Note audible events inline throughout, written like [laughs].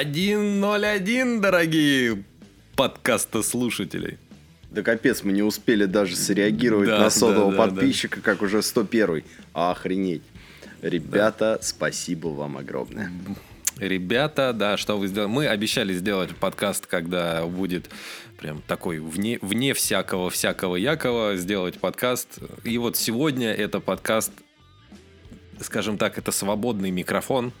Один ноль один, дорогие подкастослушатели. Да капец, мы не успели даже среагировать Да, на сотого да, да, подписчика, как уже 101 Охренеть. Ребята, спасибо вам огромное. Ребята, да, что вы сделали? Мы обещали сделать подкаст, когда будет прям такой вне, вне всякого, всякого якого сделать подкаст. И вот сегодня это подкаст, скажем так, это свободный микрофон.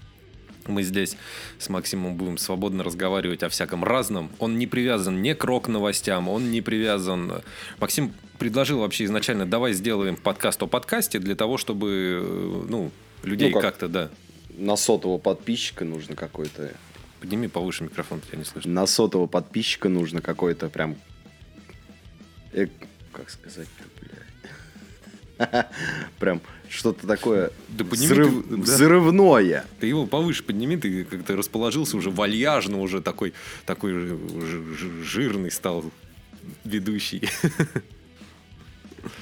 Мы здесь с Максимом будем свободно разговаривать о всяком разном. Он не привязан ни к рок-новостям, он не привязан... Максим предложил вообще изначально, давай сделаем подкаст о подкасте для того, чтобы, э, ну, людей Ну, как- как-то, да. На сотого подписчика нужно какой-то... Подними повыше микрофон, тебя не слышно. На сотого подписчика нужно какой-то прям... э, как сказать блядь? [laughs] Прям что-то такое Да подними взрыв- ты- да. взрывное. Ты его повыше подними, ты как-то расположился уже вальяжно, уже такой, такой жирный стал ведущий. [laughs]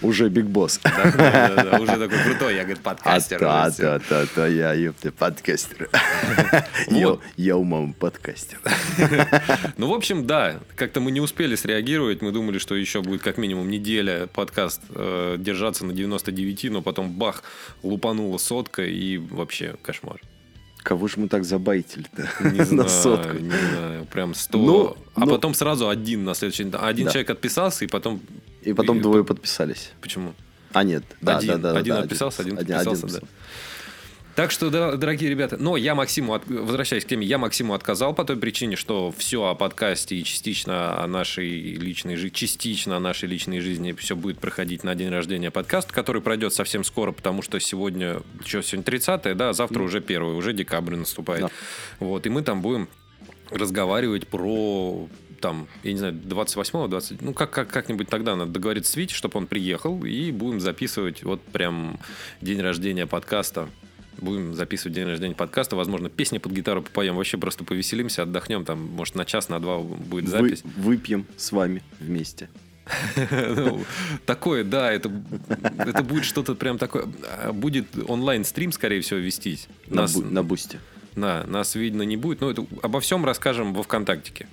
Уже Биг Босс. Да, да, да, Уже такой крутой, я, говорит, А подкастер. всё. да, да, да, я, ёпта, подкастер. [laughs] Вот. я у мамы подкастер. [laughs] Ну, в общем, да, как-то мы не успели среагировать, мы думали, что еще будет как минимум неделя подкаст э, держаться на 99, но потом бах, лупанула сотка и вообще кошмар. Кого же мы так забайтили-то? Не [laughs] На сотку. не знаю, прям 100. Ну, а ну- потом сразу один на следующий. Один Да. человек отписался, и потом... И потом и- двое подписались. Почему? А, нет. Да, один, да, да. один да, отписался, один, один подписался, один да. Так что, дорогие ребята, но я Максиму, от- возвращаясь к теме, я Максиму отказал по той причине, что все о подкасте и частично о нашей личной жизни, частично о нашей личной жизни все будет проходить на день рождения подкаста, который пройдет совсем скоро, потому что сегодня, что, сегодня 30 да, а завтра уже 1 уже декабрь наступает. Да. Вот, и мы там будем разговаривать про там, я не знаю, 28-го, 20, ну, как, как, как-нибудь тогда надо договориться с Витей, чтобы он приехал, и будем записывать вот прям день рождения подкаста. Будем записывать день рождения подкаста, возможно, песни под гитару попоем, вообще просто повеселимся, отдохнем, там, может, на час, на два будет Вы- запись. выпьем с вами вместе. [laughs] Ну, Такое, да, это, это будет что-то прям такое. а, Будет онлайн-стрим, скорее всего, вестись. На, на бусте. Да, нас видно не будет. Но это обо всем расскажем во ВКонтактике.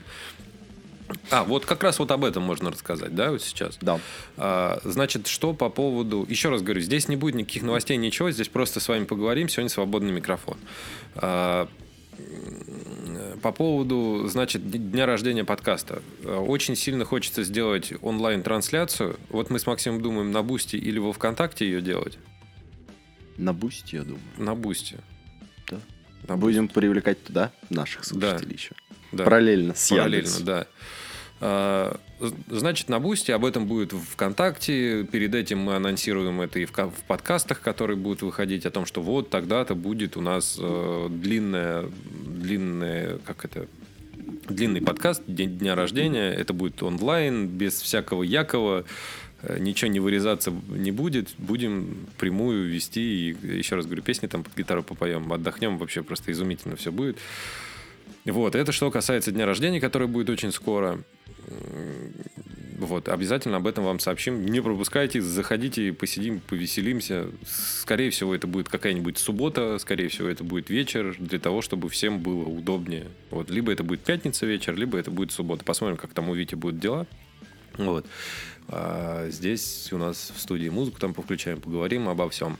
А, вот как раз вот об этом можно рассказать, да, вот сейчас? Да. А, значит, что по поводу... Еще раз говорю, здесь не будет никаких новостей, ничего. Здесь просто с вами поговорим. Сегодня свободный микрофон. А, по поводу, значит, дня рождения подкаста. Очень сильно хочется сделать онлайн-трансляцию. Вот мы с Максимом думаем, на Boosty или во ВКонтакте ее делать. На Boosty, я думаю. На Boosty. Да. На Будем привлекать туда наших Да. слушателей еще. Да. Параллельно с Параллельно, Яндексом. да. А, Значит, на Бусте об этом будет в ВКонтакте. Перед этим мы анонсируем это и в, в подкастах, которые будут выходить, о том, что вот тогда-то будет у нас э, длинная, длинная, как это, длинный подкаст день дня рождения. Это будет онлайн, без всякого якова. Э, Ничего не вырезаться не будет. Будем прямую вести. И еще раз говорю, песни там под гитару попоем, отдохнем. Вообще просто изумительно все будет. Вот, это что касается дня рождения, который будет очень скоро. Вот, обязательно об этом вам сообщим. Не пропускайте, заходите, посидим, повеселимся. Скорее всего, это будет какая-нибудь суббота, скорее всего, это будет вечер, для того, чтобы всем было удобнее. Вот, либо это будет пятница вечер, либо это будет суббота. Посмотрим, как там у Вити будут дела. Вот. А здесь у нас в студии музыку там повключаем, поговорим обо всем.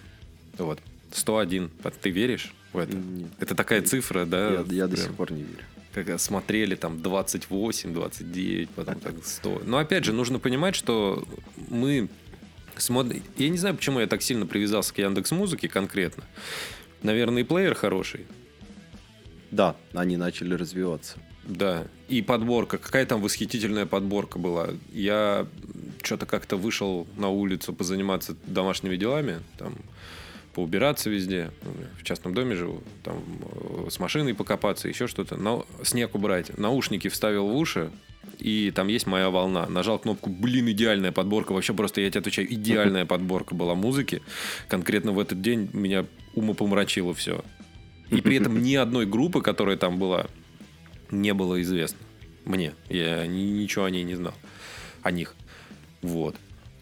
Вот. 101. Ты веришь в это? Нет. Это такая цифра, да? Я, я до сих пор не верю. как смотрели там 28, 29, потом так [laughs] 100. Но опять же, нужно понимать, что мы смотрим... Я не знаю, почему я так сильно привязался к Яндекс Музыке конкретно. Наверное, и плеер хороший. Да, они начали развиваться. Да. И подборка. Какая там восхитительная подборка была. Я что-то как-то вышел на улицу позаниматься домашними делами. Там поубираться везде. Ну, В частном доме живу. Там э, с машиной покопаться, еще что-то. На... Снег убрать. Наушники вставил в уши. И там есть моя волна. Нажал кнопку, блин, идеальная подборка. Вообще просто, я тебе отвечаю, идеальная подборка была музыки. Конкретно в этот день меня умопомрачило все. И при этом ни одной группы, которая там была, не было известно. Мне. Я ни- ничего о ней не знал. О них. Вот.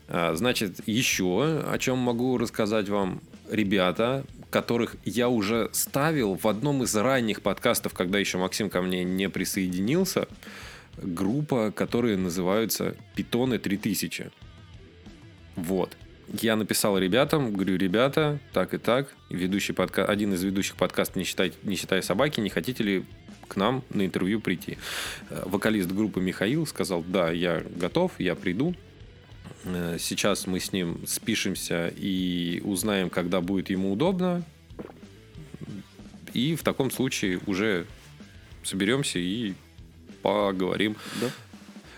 А, Значит, еще о чем могу рассказать вам. Ребята, которых я уже ставил в одном из ранних подкастов, когда еще Максим ко мне не присоединился. Группа, которые называются Питоны 3000. Вот. Я написал ребятам, говорю, ребята, так и так, ведущий подка... один из ведущих подкастов «Не, считай... «Не считая собаки», не хотите ли к нам на интервью прийти? Э, Вокалист группы Михаил сказал, да, я готов, я приду. Э, Сейчас мы с ним спишемся и узнаем, когда будет ему удобно. И в таком случае уже соберемся и поговорим. Да?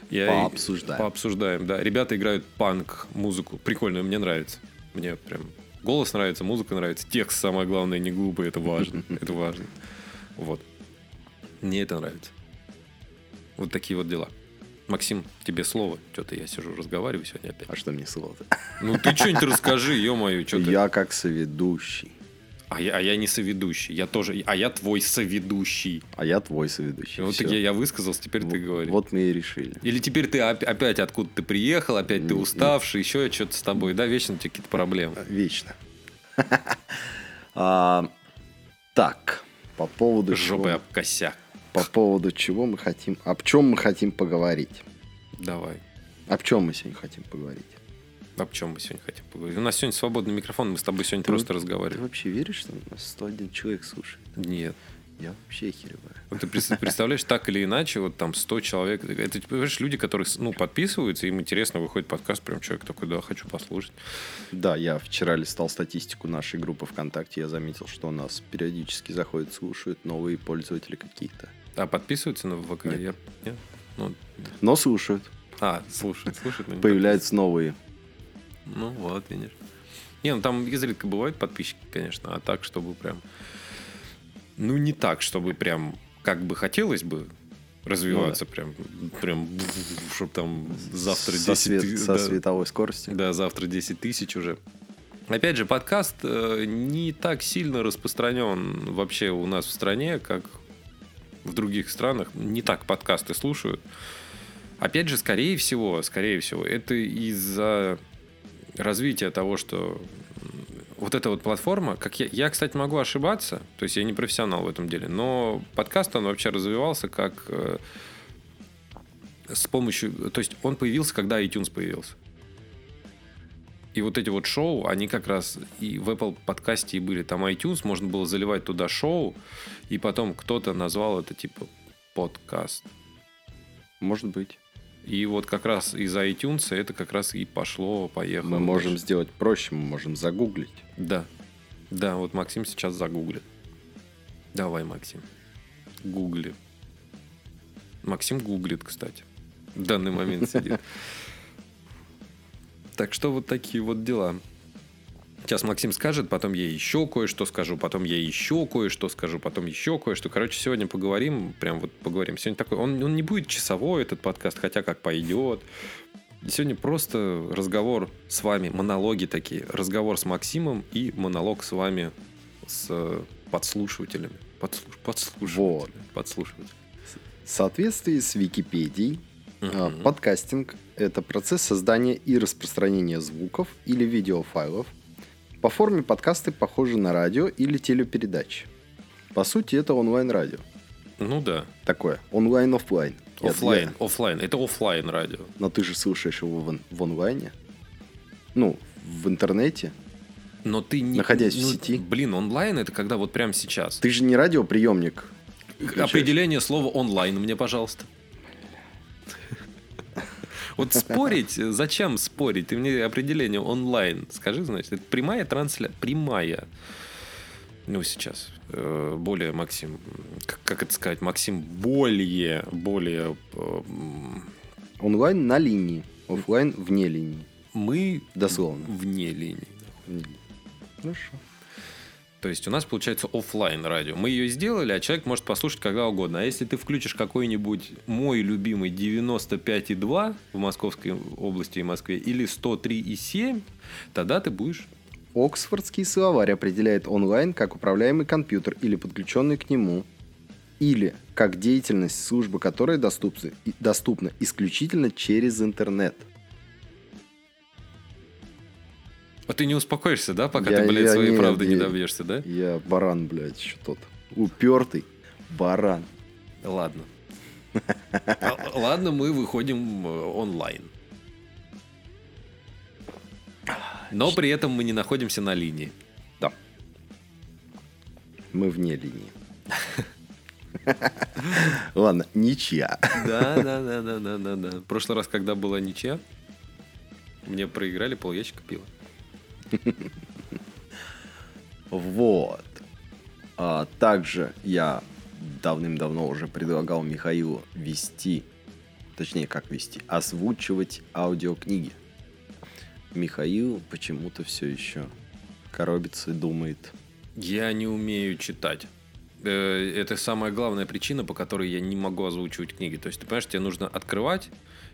Я Пообсуждаем. Пообсуждаем, да. Ребята играют панк-музыку. Прикольно, мне нравится. Мне прям голос нравится, музыка нравится. Текст, самое главное, не глупый, это важно. [laughs] Это важно. Вот. Мне это нравится. Вот такие вот дела. Максим, тебе слово. Что-то я сижу, разговариваю сегодня опять. А что мне слово-то? Ну ты что-нибудь расскажи, ё-моё, что ты... Я как соведущий. А я, а я не соведущий. Я тоже... А я твой соведущий. А я твой соведущий. Вот так я, я высказался, теперь ты В- говори. Вот мы и решили. Или теперь ты оп- опять откуда ты приехал, опять ты Не- уставший, еще что-то с тобой, да, вечно у тебя какие-то проблемы. Вечно. [laughs] А, Так, по поводу Жопы об косяк. По поводу чего мы хотим, об чем мы хотим поговорить? Давай. Об чем мы сегодня хотим поговорить? Об чем мы сегодня хотим поговорить? У нас сегодня свободный микрофон, мы с тобой сегодня Ты просто Ты разговариваем. вообще веришь, что нас 101 человек слушает? Нет. Я вообще хереваю. Вот ты представляешь, так или иначе, вот там 100 человек, это, ты понимаешь, люди, которые, ну, подписываются, им интересно, выходит подкаст, прям человек такой, да, хочу послушать. Да, я вчера листал статистику нашей группы ВКонтакте, я заметил, что у нас периодически заходят, слушают новые пользователи какие-то. А подписываются на ВК? Нет. Я- нет? Ну, Но слушают, а, слушают, слушают. но появляются новые. Ну вот, видишь. Не, ну там изредка бывают подписчики, конечно, а так, чтобы прям... Ну, не так, чтобы прям, как бы хотелось бы развиваться, прям, прям, чтобы там завтра со, 10 свет- ты- со да, световой скоростью. да, завтра 10 тысяч уже. Опять же, подкаст э, не так сильно распространен вообще у нас в стране, как в других странах. Не так подкасты слушают. Опять же, скорее всего, скорее всего, это из-за развития того, что вот эта вот платформа, как я, я, кстати, могу ошибаться, то есть я не профессионал в этом деле, но подкаст, он вообще развивался как э, с помощью, то есть он появился, когда iTunes появился. И вот эти вот шоу, они как раз и в Apple подкасте и были. Там iTunes, можно было заливать туда шоу, и потом кто-то назвал это типа подкаст. Может быть. И вот как раз из-за iTunes это как раз и пошло, поехало. Мы можем дальше. сделать проще, мы можем загуглить. Да. Да, вот Максим сейчас загуглит. Давай, Максим. Гугли. Максим гуглит, кстати. В данный момент сидит. [laughs] Так что вот такие вот дела. Сейчас Максим скажет, потом я еще кое-что скажу, потом я еще кое-что скажу, потом еще кое-что. Короче, сегодня поговорим, прям вот поговорим. Сегодня такой, он, он не будет часовой, этот подкаст, хотя как пойдет. Сегодня просто разговор с вами, монологи такие. Разговор с Максимом и монолог с вами, с э, подслушивателями. Подслуш- подслушивателями. Вот. Подслушивателями. В соответствии с Википедией, Мгм. подкастинг – это процесс создания и распространения звуков или видеофайлов. По форме подкасты похожи на радио или телепередачи. По сути, это онлайн-радио. Ну да. Такое. Онлайн-офлайн. Я- оффлайн. Это оффлайн радио. Но ты же слушаешь его в, в онлайне. Ну, в интернете. Но ты не... Находясь в ну, сети. Блин, онлайн это когда вот прямо сейчас. Ты же не радиоприемник. включаешь. Определение слова онлайн мне, пожалуйста. Вот спорить, зачем спорить? Ты мне определение онлайн скажи, значит, это прямая трансляция, прямая. Ну, сейчас. Э, более Максим... Как, это сказать? Максим более... Более... э, Онлайн на линии, офлайн вне линии. Мы Дословно. вне линии. Вне линии. Хорошо. То есть у нас получается оффлайн радио. Мы ее сделали, а человек может послушать когда угодно. А если ты включишь какой-нибудь мой любимый 95,2 в Московской области и Москве или 103,7, тогда ты будешь... Оксфордский словарь определяет онлайн как управляемый компьютер или подключенный к нему, или как деятельность, службы которой доступны, доступна исключительно через интернет. А ты не успокоишься, да, пока Я- ты, блядь, я своей не- правды не я- добьешься, да? Я баран, блядь, еще тот. Упертый баран. Ладно. А, Ладно, мы выходим э, онлайн. Но при этом мы не находимся на линии. Да. Мы вне линии. [laughs] Ладно, ничья. Да, да, да, да, да, да, да. В прошлый раз, когда была ничья, мне проиграли пол ящика пива. Вот. А также я давным-давно уже предлагал Михаилу вести, точнее, как вести, озвучивать аудиокниги. Михаил почему-то все еще коробится и думает. Я не умею читать. Э, Это самая главная причина, по которой я не могу озвучивать книги. То есть, ты понимаешь, тебе нужно открывать,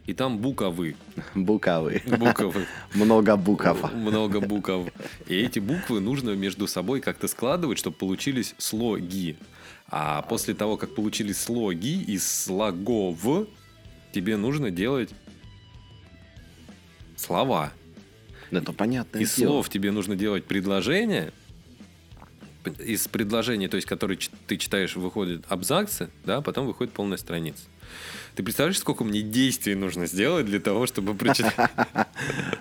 и там буковы. Буковы. Буковы. [laughs] Много букв. Много букв. И эти буквы нужно между собой как-то складывать, чтобы получились слоги. А после того, как получились слоги из слогов, тебе нужно делать слова. Это понятно. Из слов тебе нужно делать предложения. Из предложений, то есть, которые ты читаешь, выходят абзацы, да, потом выходит полная страница. Ты представляешь, сколько мне действий нужно сделать для того, чтобы прочитать? [laughs]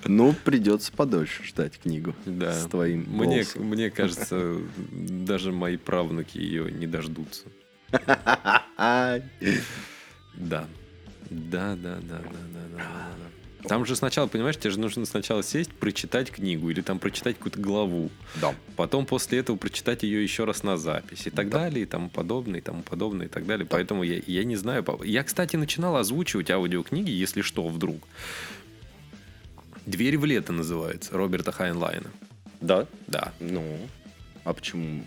Ну, придется подольше ждать книгу Да. с твоим Мне, мне кажется, даже мои правнуки ее не дождутся. [laughs] Да, да, да, да, да, да, да, да. Там же сначала, понимаешь, тебе же нужно сначала сесть, прочитать книгу или там прочитать какую-то главу. Да. Потом после этого прочитать ее еще раз на запись и так Да. далее, и тому подобное, и тому подобное, и так далее. Поэтому я, я не знаю. Я, кстати, начинал озвучивать аудиокниги, если что, вдруг. «Дверь в лето» называется, Роберта Хайнлайна. Да? Да. Ну, а почему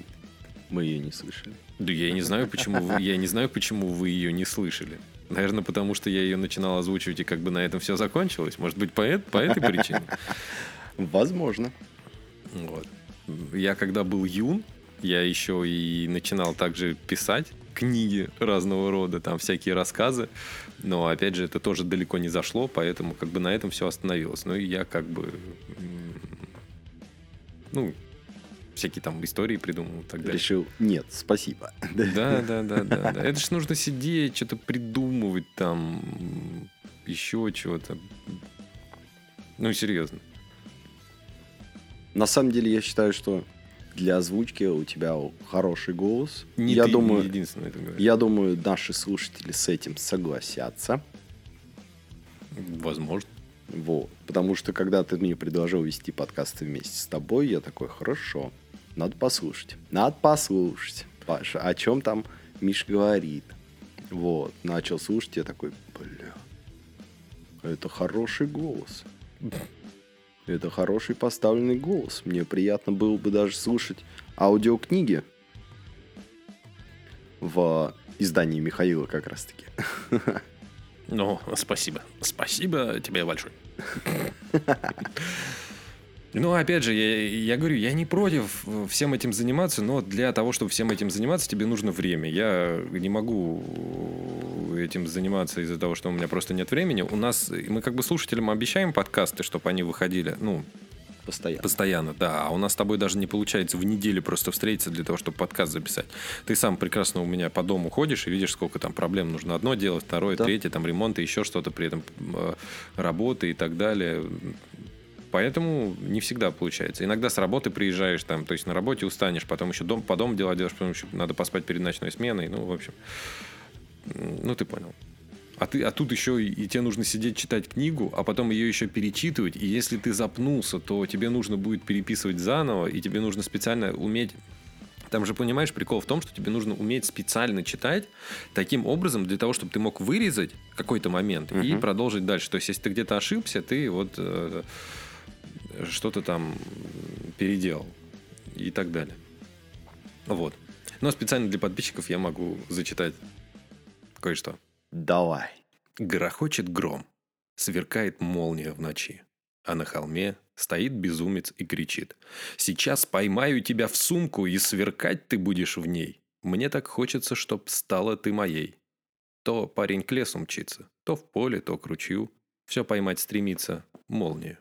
мы ее не слышали? Да я не знаю, почему вы, я не знаю, почему вы ее не слышали. Наверное, потому что я ее начинал озвучивать, и как бы на этом все закончилось. Может быть, по, по этой причине. [laughs] Возможно. Вот. Я когда был юн, я еще и начинал также писать книги разного рода, там всякие рассказы. Но, опять же, это тоже далеко не зашло, поэтому как бы на этом все остановилось. Ну, и я как бы... Ну, всякие там истории придумал и так далее. Решил, нет, спасибо. Да, [laughs] да, да, да, да. Это ж нужно сидеть, что-то придумывать там, еще чего-то. Ну, серьезно. На самом деле, я считаю, что для озвучки у тебя хороший голос. Не я ты думаю, единственный это говоришь. я думаю, наши слушатели с этим согласятся. Возможно. Вот. Потому что когда ты мне предложил вести подкасты вместе с тобой, я такой, хорошо, надо послушать. Надо послушать. Паша, о чем там Миш говорит. Вот. Начал слушать, я такой, бля, это хороший голос. Это хороший поставленный голос. Мне приятно было бы даже слушать аудиокниги в издании Михаила как раз-таки. Ну, спасибо. Спасибо тебе большое. [laughs] Ну, опять же, я, я говорю, я не против э, всем этим заниматься, но для того, чтобы всем этим заниматься, тебе нужно время. Я не могу этим заниматься из-за того, что у меня просто нет времени. У нас, мы как бы слушателям обещаем подкасты, чтобы они выходили, ну, Постоянно. Постоянно, да. А у нас с тобой даже не получается в неделю просто встретиться для того, чтобы подкаст записать. Ты сам прекрасно у меня по дому ходишь и видишь, сколько там проблем нужно одно делать, второе, Да. третье, там ремонт и еще что-то, при этом э, работы и так далее. Поэтому не всегда получается. Иногда с работы приезжаешь, там, то есть на работе устанешь, потом еще дом, по дому дела делаешь, потом еще надо поспать перед ночной сменой. Ну, в общем, ну ты понял. А, ты, а тут еще и, и тебе нужно сидеть читать книгу, а потом ее еще перечитывать. И если ты запнулся, то тебе нужно будет переписывать заново, и тебе нужно специально уметь Там же, понимаешь, прикол в том, что тебе нужно уметь специально читать таким образом, для того, чтобы ты мог вырезать какой-то момент и Мгм. продолжить дальше. То есть, если ты где-то ошибся, ты вот э, что-то там переделал и так далее. Вот. Но специально для подписчиков я могу зачитать кое-что. Давай. Грохочет гром, сверкает молния в ночи, а на холме стоит безумец и кричит. «Сейчас поймаю тебя в сумку, и сверкать ты будешь в ней. Мне так хочется, чтоб стала ты моей». То парень к лесу мчится, то в поле, то к ручью. Все поймать стремится молнию.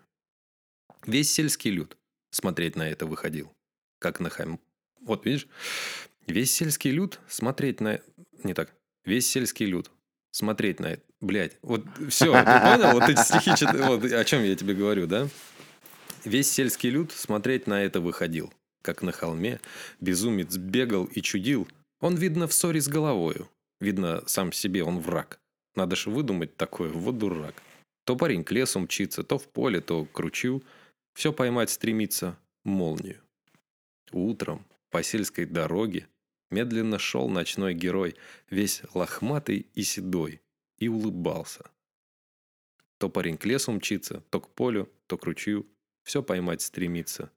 Весь сельский люд смотреть на это выходил. Как на хам... Вот видишь, весь сельский люд смотреть на... Не так. Весь сельский люд смотреть на это. Блять, вот все, ты понял? Вот эти стихи, чит- вот о чем я тебе говорю, да? Весь сельский люд смотреть на это выходил. Как на холме безумец бегал и чудил. Он, видно, в ссоре с головою. Видно, сам себе он враг. Надо же выдумать такое, вот дурак. То парень к лесу мчится, то в поле, то к. Все поймать стремится молнию. Утром по сельской дороге медленно шел ночной герой, весь лохматый и седой, и улыбался. То парень к лесу мчится, то к полю, то к ручью. Все поймать стремится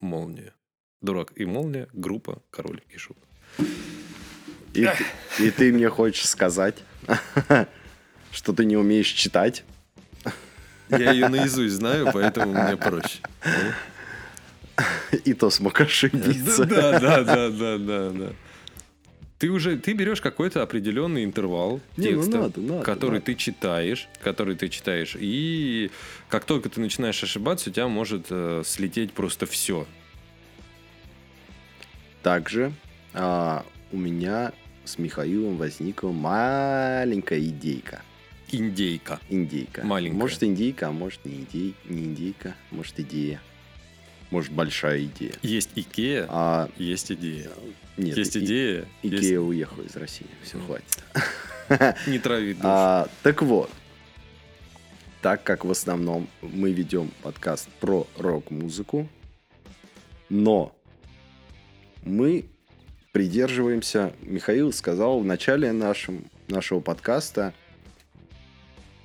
молнию. Дурак и молния, группа, король и шут. И, и ты мне хочешь сказать, [laughs] что ты не умеешь читать? Я ее наизусть знаю, поэтому мне проще. И то смог ошибиться. Да, да, да, да, да, да. Ты уже, ты берешь какой-то определенный интервал Не, ну текста, надо, надо, который надо. ты читаешь, который ты читаешь, и как только ты начинаешь ошибаться, у тебя может э, слететь просто все. Также а, у меня с Михаилом возникла маленькая идейка. Индейка. Индейка. Маленькая. Может индейка, а может не, идей, не индейка, может идея. Может большая идея. Есть Икея, А есть идея. нет, есть и- идея, Икея есть... уехала из России. Все, Ну. хватит. [laughs] Не трави душу. А, так вот, так как в основном мы ведем подкаст про рок-музыку, но мы придерживаемся, Михаил сказал в начале нашем, нашего подкаста,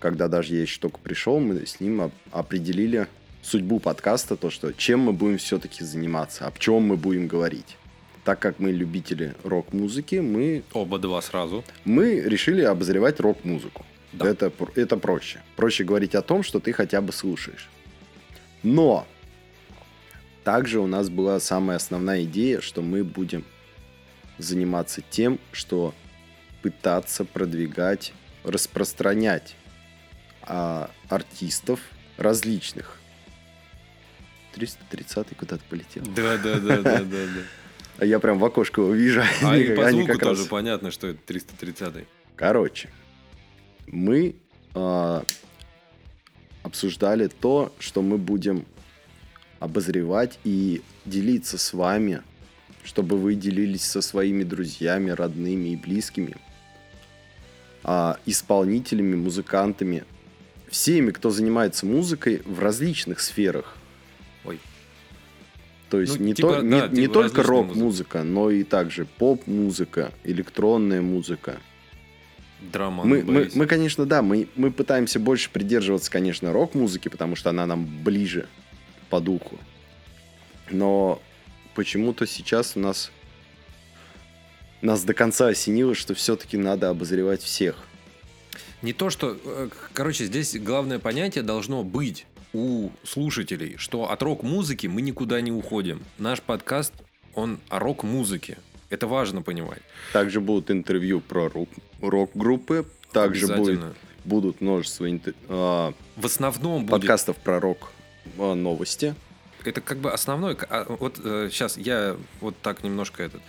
когда даже я еще только пришел, мы с ним оп- определили судьбу подкаста, то, что чем мы будем все-таки заниматься, о чем мы будем говорить. Так как мы любители рок-музыки, мы Оба два сразу. мы решили обозревать рок-музыку. Да. Это, это проще. Проще говорить о том, что ты хотя бы слушаешь. Но также у нас была самая основная идея, что мы будем заниматься тем, что пытаться продвигать, распространять а, артистов различных. 330 куда-то полетел. Да, да, да, да, да, да. [laughs] А я прям в окошко его вижу. А и по [laughs] звуку как раз- тоже понятно, что это 330 Короче, мы а, обсуждали то, что мы будем обозревать и делиться с вами, чтобы вы делились со своими друзьями, родными и близкими, а, исполнителями, музыкантами, всеми, кто занимается музыкой в различных сферах. Ой. То есть Ну, не, типа, то- да, не- не типа только различная рок-музыка, но и также поп-музыка, электронная музыка. Драма Мы, мы, мы, конечно, да, мы, мы пытаемся больше придерживаться, конечно, рок-музыки, потому что она нам ближе по духу. Но почему-то сейчас у нас нас до конца осенило, что все-таки надо обозревать всех. Не то, что... э, Короче, здесь главное понятие должно быть у слушателей, что от рок-музыки мы никуда не уходим. Наш подкаст, он о рок-музыке. Это важно понимать. Также будут интервью про рок- рок-группы, также будет, будут множество интер- а, В основном будет... подкастов про рок-новости. Это как бы основной... а, Вот сейчас я вот так немножко этот...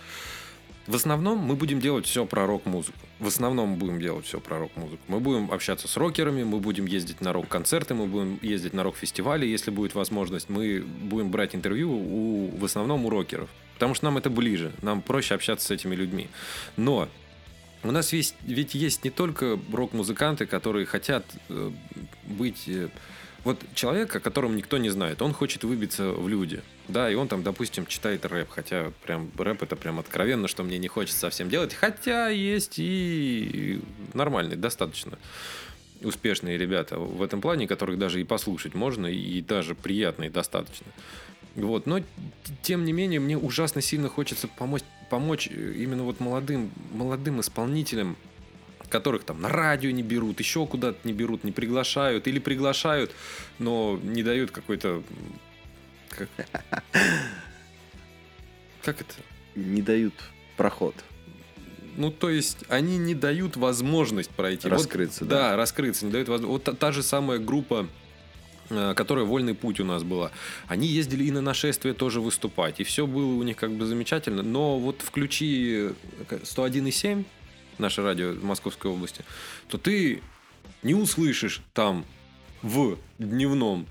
В основном мы будем делать все про рок-музыку. В основном мы будем делать все про рок-музыку. Мы будем общаться с рокерами, мы будем ездить на рок-концерты, мы будем ездить на рок-фестивали, если будет возможность. Мы будем брать интервью у, в основном у рокеров. Потому что нам это ближе, нам проще общаться с этими людьми. Но у нас есть, ведь есть не только рок-музыканты, которые хотят э, быть э, вот человек, о котором никто не знает, он хочет выбиться в люди. Да, и он там, допустим, читает рэп, хотя прям рэп это прям откровенно, что мне не хочется совсем делать. Хотя есть и нормальные, достаточно успешные ребята в этом плане, которых даже и послушать можно, и даже приятные достаточно. Вот. Но, тем не менее, мне ужасно сильно хочется помочь, помочь именно вот молодым, молодым исполнителям, которых там на радио не берут, еще куда-то не берут, не приглашают или приглашают, но не дают какой-то... Как, как это? Не дают проход. Ну, то есть, они не дают возможность пройти. Раскрыться, вот, да. Да, раскрыться, не дают возможность. Вот та, та же самая группа э, которая «Вольный путь» у нас была. Они ездили и на нашествие тоже выступать. И все было у них как бы замечательно. Но вот включи 101,7, наше радио в Московской области, то ты не услышишь там в дневном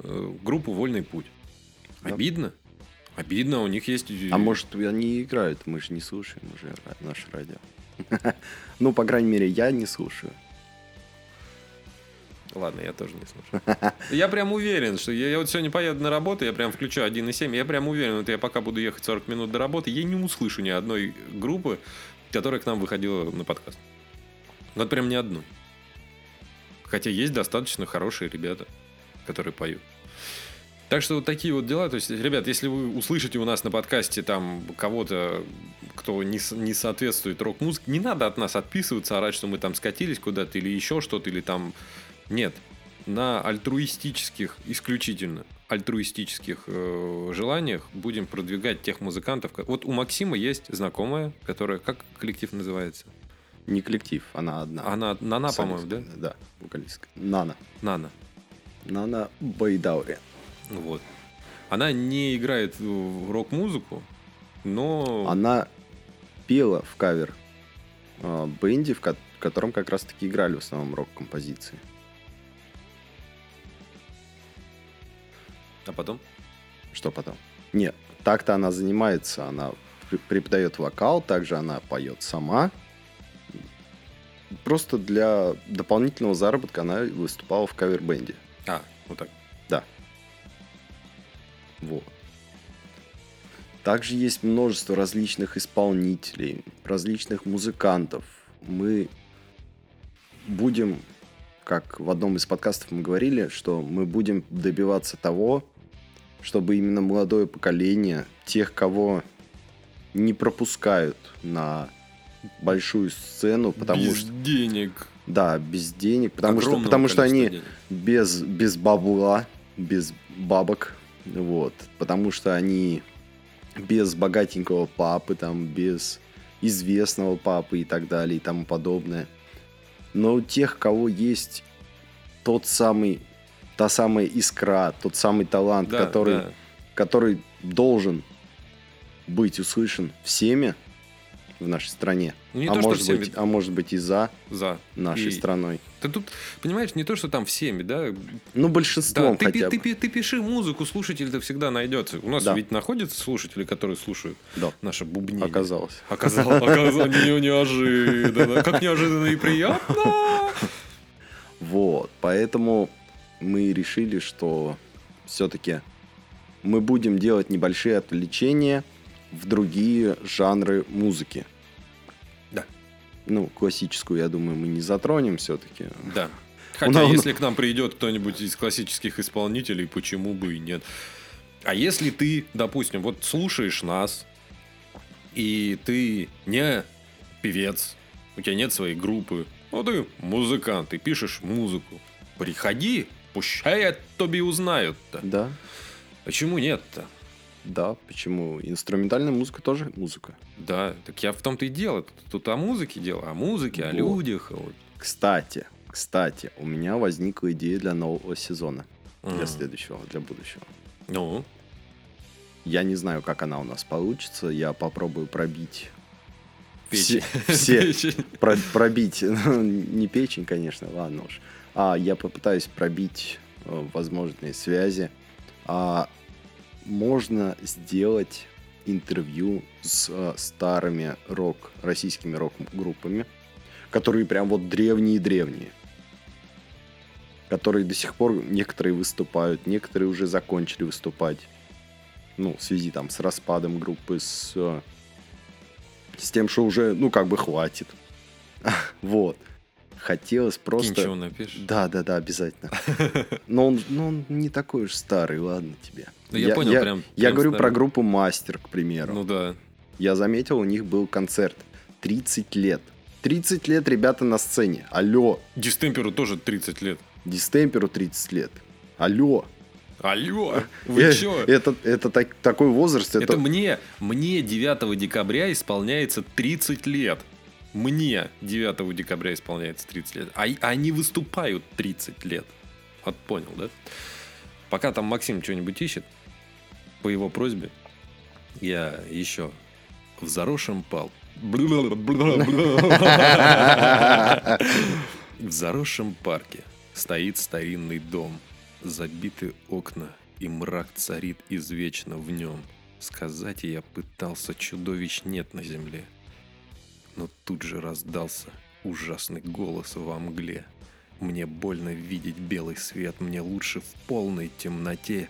э, группу «Вольный путь». Да. Обидно. Обидно, у них есть... А может, они играют, мы же не слушаем уже наше радио. [laughs] Ну, по крайней мере, я не слушаю. Ладно, я тоже не слушаю. [laughs] Я прям уверен, что я, я вот сегодня поеду на работу, я прям включу 1.7, я прям уверен, вот я пока буду ехать 40 минут до работы, я не услышу ни одной группы, которая к нам выходила на подкаст. Вот прям ни одной. Хотя есть достаточно хорошие ребята, которые поют. Так что вот такие вот дела. То есть, ребят, если вы услышите у нас на подкасте там кого-то, кто не, не соответствует рок-музыке, не надо от нас отписываться, орать, что мы там скатились куда-то или еще что-то, или там... Нет. На альтруистических, исключительно альтруистических э, желаниях будем продвигать тех музыкантов. Вот у Максима есть знакомая, которая... Как коллектив называется? Не коллектив, она одна. Она, Нана, по-моему, да? Да, вокалистка. Нана. Нана. Нана Байдаури. Вот. Она не играет в рок-музыку, но... Она пела в кавер э, бенде, в ко- котором как раз-таки играли в основном рок-композиции. А потом? Что потом? Нет, так-то она занимается, она пр- преподает вокал, также она поет сама. Просто для дополнительного заработка она выступала в кавер-бенде. А, вот так. Да. Вот. Также есть множество различных исполнителей, различных музыкантов. Мы будем, как в одном из подкастов мы говорили, что мы будем добиваться того, чтобы именно молодое поколение, тех, кого не пропускают на большую сцену, потому Без что денег. да, без денег, потому что Огромного потому что они денег. без, без бабла, без бабок, вот, потому что они без богатенького папы, там, без известного папы и так далее и тому подобное. Но у тех, кого есть тот самый, та самая искра, тот самый талант, Да, который, да. который должен быть услышан всеми в нашей стране, Ну, не а, то, может всеми. быть, а может быть и за За. нашей И- страной. Ты тут, понимаешь, не то, что там всеми, да? Ну, Да, большинством ты, пи- хотя ты, бы. пи- ты пиши музыку, слушатель-то всегда найдется. У нас Да. ведь находятся слушатели, которые слушают Да, наше бубнение. оказалось. Оказалось, оказалось не- неожиданно. Как неожиданно и приятно. [laughs] Вот, поэтому мы решили, что все-таки мы будем делать небольшие отвлечения в другие жанры музыки. Да. Ну, классическую, я думаю, мы не затронем все-таки. Да. Хотя, нас- если к нам придет кто-нибудь из классических исполнителей, почему бы и нет? А если ты, допустим, вот слушаешь нас, и ты не певец, у тебя нет своей группы, ну ты музыкант, ты пишешь музыку, приходи, пущай тобі узнают-то. Да, Почему нет-то? да, почему? Инструментальная музыка тоже музыка. Да, так я в том-то и дело. Тут о музыке дело, о музыке, о Вот. людях. вот. Кстати, кстати, у меня возникла идея для нового сезона. Для М. следующего, для будущего. Ну, Я не знаю, как она у нас получится. Я попробую пробить печень. все, все [laughs] пробить, [laughs] ну, не печень, конечно, ладно уж. А я попытаюсь пробить э, возможные связи. А можно сделать интервью с э, старыми рок, российскими рок-группами, которые прям вот древние-древние. которые до сих пор некоторые выступают, некоторые уже закончили выступать. Ну, в связи там с распадом группы, с, э, с тем, что уже, ну, как бы хватит. [laughs] Вот. Хотелось просто... Кинчево напишешь? Да, да, да, обязательно. [laughs] Но он, но он не такой уж старый, ладно тебе. Ну, я понял, прям- Я прям говорю старый. про группу Мастер, к примеру. Ну да. Я заметил, у них был концерт 30 лет. 30 лет ребята на сцене. Алло. Дистемперу тоже 30 лет. Дистемперу 30 лет. Алло. Алло, вы Э, [laughs] чё? Это, это так- такой возраст. Это, Это мне, мне 9 декабря исполняется 30 лет. Мне 9 декабря исполняется 30 лет. А и- они выступают 30 лет. Вот понял, да? Пока там Максим что-нибудь ищет, по его просьбе, я еще в заросшем пал. [laughs] В заросшем парке стоит старинный дом. Забиты окна, и мрак царит извечно в нем. Сказать я пытался, чудовищ нет на земле. Но тут же раздался ужасный голос во мгле. Мне больно видеть белый свет, мне лучше в полной темноте.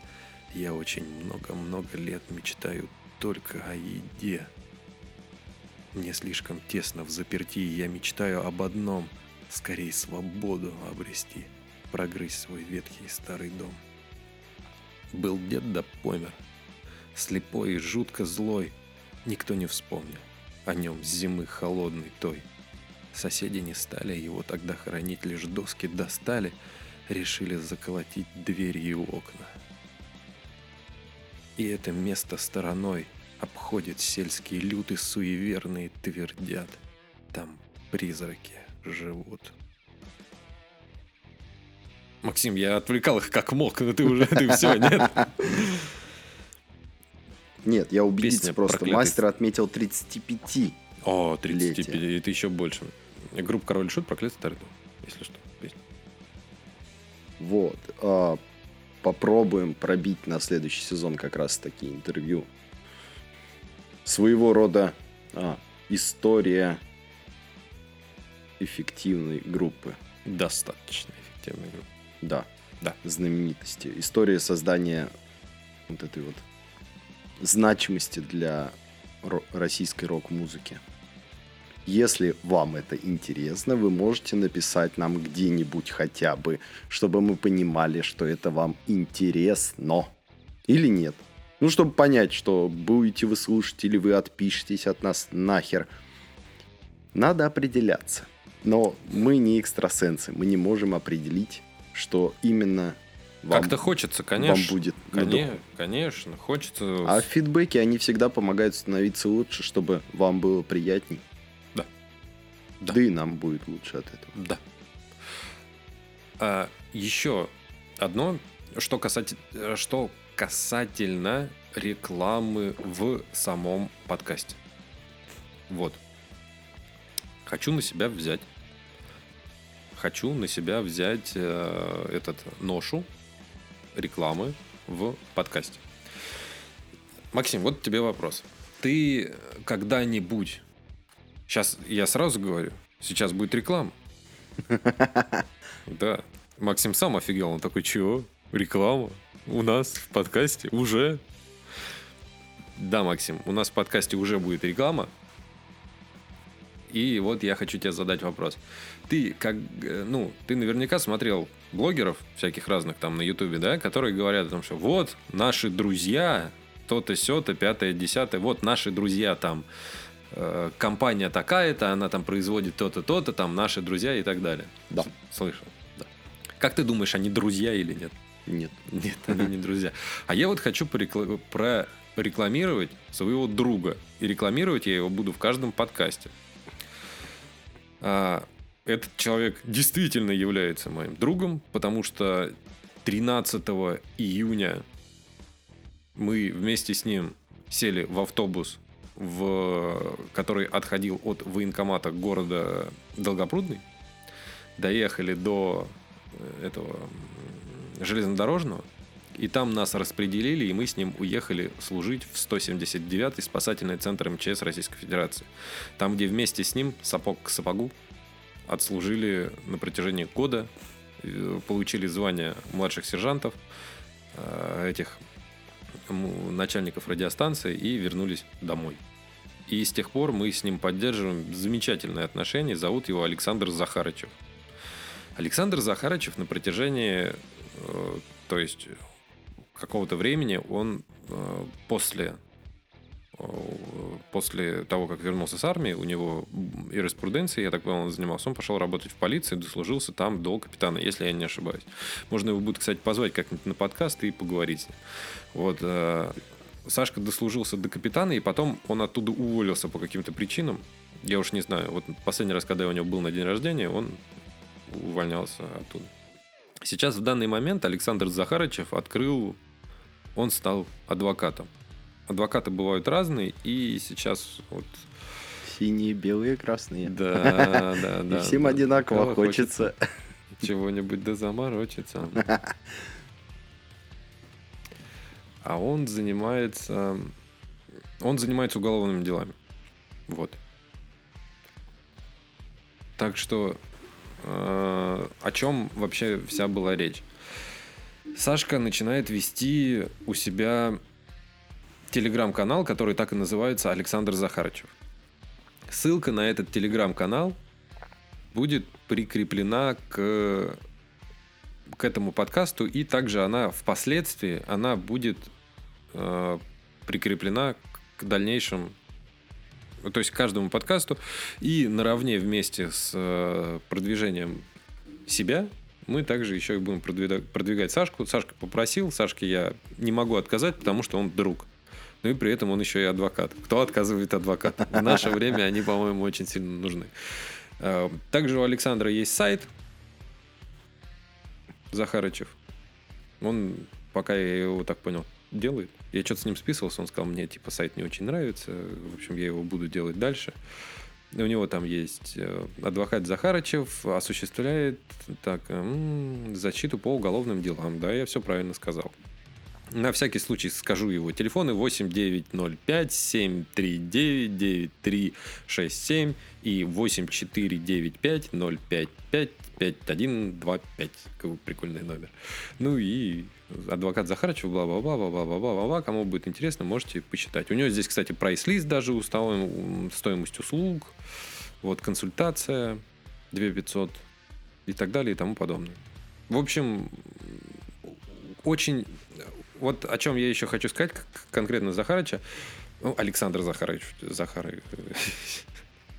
Я очень много-много лет мечтаю только о еде. Мне слишком тесно в заперти, я мечтаю об одном — скорее свободу обрести, прогрызть свой ветхий старый дом. Был дед да помер, слепой и жутко злой, никто не вспомнил о нем с зимы холодной той. Соседи не стали его тогда хоронить, лишь доски достали, решили заколотить двери и окна. И это место стороной обходят сельские люты суеверные твердят. Там призраки живут. Максим, я отвлекал их как мог, но ты уже, ты все, нет? [laughs] Нет, я убедиться Песня просто. проклятый. Мастер отметил 35. О, 35, Летие. это еще больше. Группа Король Шут проклятый старый дом, если что. песня. Вот. А, попробуем пробить на следующий сезон как раз такие интервью. Своего рода а, история эффективной группы. Достаточно эффективная группа. Да. Да. Знаменитости. История создания вот этой вот значимости для ро- российской рок-музыки. Если вам это интересно, вы можете написать нам где-нибудь хотя бы, чтобы мы понимали, что это вам интересно. Или нет. Ну, чтобы понять, что будете вы слушать или вы отпишетесь от нас нахер. Надо определяться. Но мы не экстрасенсы, мы не можем определить, что именно Как-то хочется, конечно. вам будет на Коне- духу. Конечно, хочется. А фидбэки, они всегда помогают становиться лучше, чтобы вам было приятней. Да. Да. Да и нам будет лучше от этого. Да. А, еще одно, что, э, что касательно рекламы в самом подкасте. Вот. Хочу на себя взять. Хочу на себя взять э, этот ношу рекламы в подкасте. Максим, вот тебе вопрос. Ты когда-нибудь... Сейчас я сразу говорю, сейчас будет реклама. [laughs] Да. Максим сам офигел. Он такой, чего? Реклама? У нас в подкасте? Уже? Да, Максим, у нас в подкасте уже будет реклама. И вот я хочу тебе задать вопрос. Ты как, э, ну, ты наверняка смотрел блогеров всяких разных там на Ютубе, да, которые говорят о том, что вот наши друзья, то-то, сё-то, пятое, десятое, вот наши друзья там, э, компания такая-то, она там производит то-то, то-то, там наши друзья и так далее. Да. Слышал. Да. Как ты думаешь, они друзья или нет? Нет. Нет, они не друзья. А я вот хочу порекла- прорекламировать своего друга. И рекламировать я его буду в каждом подкасте. А, этот человек действительно является моим другом, потому что 13 июня мы вместе с ним сели в автобус, в, который отходил от военкомата города Долгопрудный. Доехали до э, этого железнодорожного. И там нас распределили, и мы с ним уехали служить в 179-й спасательный центр МЧС Российской Федерации. Там, где вместе с ним сапог к сапогу отслужили на протяжении года э, получили звание младших сержантов, э, этих начальников радиостанции и вернулись домой. И с тех пор мы с ним поддерживаем замечательные отношения. Зовут его Александр Захарычев. Александр Захарычев на протяжении, э, то есть какого-то времени, он э, после э, после того, как вернулся с армии, у него юриспруденция, я так понял, он занимался, он пошел работать в полиции, дослужился там до капитана, если я не ошибаюсь. Можно его будет, кстати, позвать как-нибудь на подкаст и поговорить. Вот. Сашка дослужился до капитана, и потом он оттуда уволился по каким-то причинам. Я уж не знаю. Вот последний раз, когда у него был на день рождения, он увольнялся оттуда. Сейчас в данный момент Александр Захарычев открыл, он стал адвокатом. Адвокаты бывают разные, и сейчас вот... Синие, белые, красные. Да, да, [laughs] да. И всем одинаково хочется. Чего-нибудь да заморочиться. [laughs] А он занимается... Он занимается уголовными делами. Вот. Так что о чем вообще вся была речь? Сашка начинает вести у себя телеграм-канал, который так и называется Александр Захарычев. Ссылка на этот телеграм-канал будет прикреплена к, к этому подкасту, и также она впоследствии она будет э, прикреплена к дальнейшим то есть каждому подкасту, и наравне вместе с э, продвижением себя мы также еще и будем продвигать, продвигать Сашку. Сашка попросил, Сашке я не могу отказать, потому что он друг. Ну и при этом он еще и адвокат. Кто отказывает адвокат? В наше время они, по-моему, очень сильно нужны. Э, также у Александра есть сайт Захарычев. Он, пока я его так понял, делает. Я что-то с ним списывался, он сказал, мне типа сайт не очень нравится, в общем, я его буду делать дальше. У него там есть э, адвокат Захарычев, осуществляет так, м-м, защиту по уголовным делам. Да, я все правильно сказал. На всякий случай скажу его телефоны 8905 739 9367 и 8495 055 5125. Какой прикольный номер. Ну и адвокат Захарычев, бла-бла-бла, бла-бла-бла-бла-бла. Кому будет интересно, можете почитать. У него здесь, кстати, прайс-лист даже, стоимость услуг, вот консультация 2500 и так далее и тому подобное. В общем, очень... Вот о чем я еще хочу сказать конкретно Захарыча. Ну, Александр Захарович. Захар...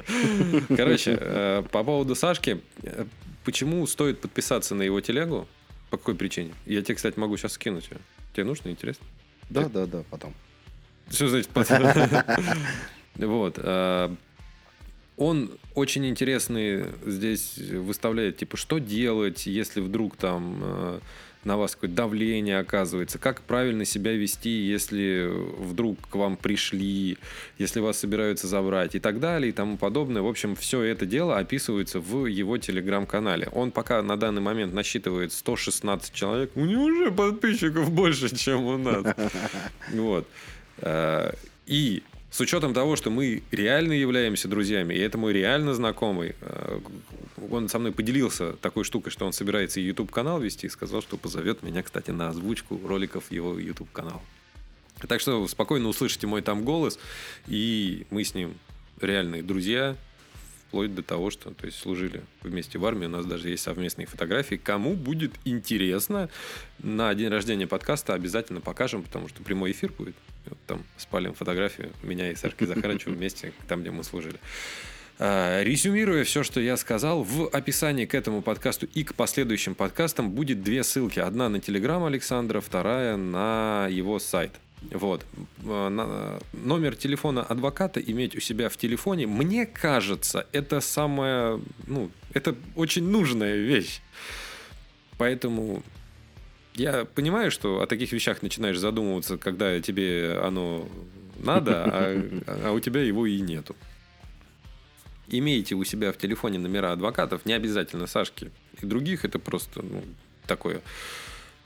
[laughs] Короче, э, по поводу Сашки. Почему стоит подписаться на его телегу? По какой причине? Я тебе, кстати, могу сейчас скинуть. Тебе нужно? Интересно? Да, да, да, потом. Что значит потом? [laughs] Вот. А, он очень интересный здесь выставляет, типа, что делать, если вдруг там а, на вас какое-то давление оказывается, как правильно себя вести, если вдруг к вам пришли, если вас собираются забрать и так далее и тому подобное. В общем, все это дело описывается в его телеграм-канале. Он пока на данный момент насчитывает 116 человек. У него уже подписчиков больше, чем у нас. [laughs] Вот. Э, и с учетом того, что мы реально являемся друзьями, и это мой реально знакомый, э, он со мной поделился такой штукой, что он собирается YouTube-канал вести, и сказал, что позовет меня, кстати, на озвучку роликов его YouTube-канала. Так что спокойно услышите мой там голос, и мы с ним реальные друзья, вплоть до того, что то есть, служили вместе в армии. У нас даже есть совместные фотографии. Кому будет интересно, на день рождения подкаста обязательно покажем, потому что прямой эфир будет. Вот там спалим фотографию меня и Сашки Захарычева [laughs] вместе, там, где мы служили. А, резюмируя все, что я сказал, в описании к этому подкасту и к последующим подкастам будет две ссылки. Одна на Телеграм Александра, вторая на его сайт. Вот. А, номер телефона адвоката иметь у себя в телефоне, мне кажется, это самая, ну, это очень нужная вещь. Поэтому я понимаю, что о таких вещах начинаешь задумываться, когда тебе оно надо, а, а у тебя его и нету. Имейте у себя в телефоне номера адвокатов, не обязательно Сашки и других, это просто ну, такое.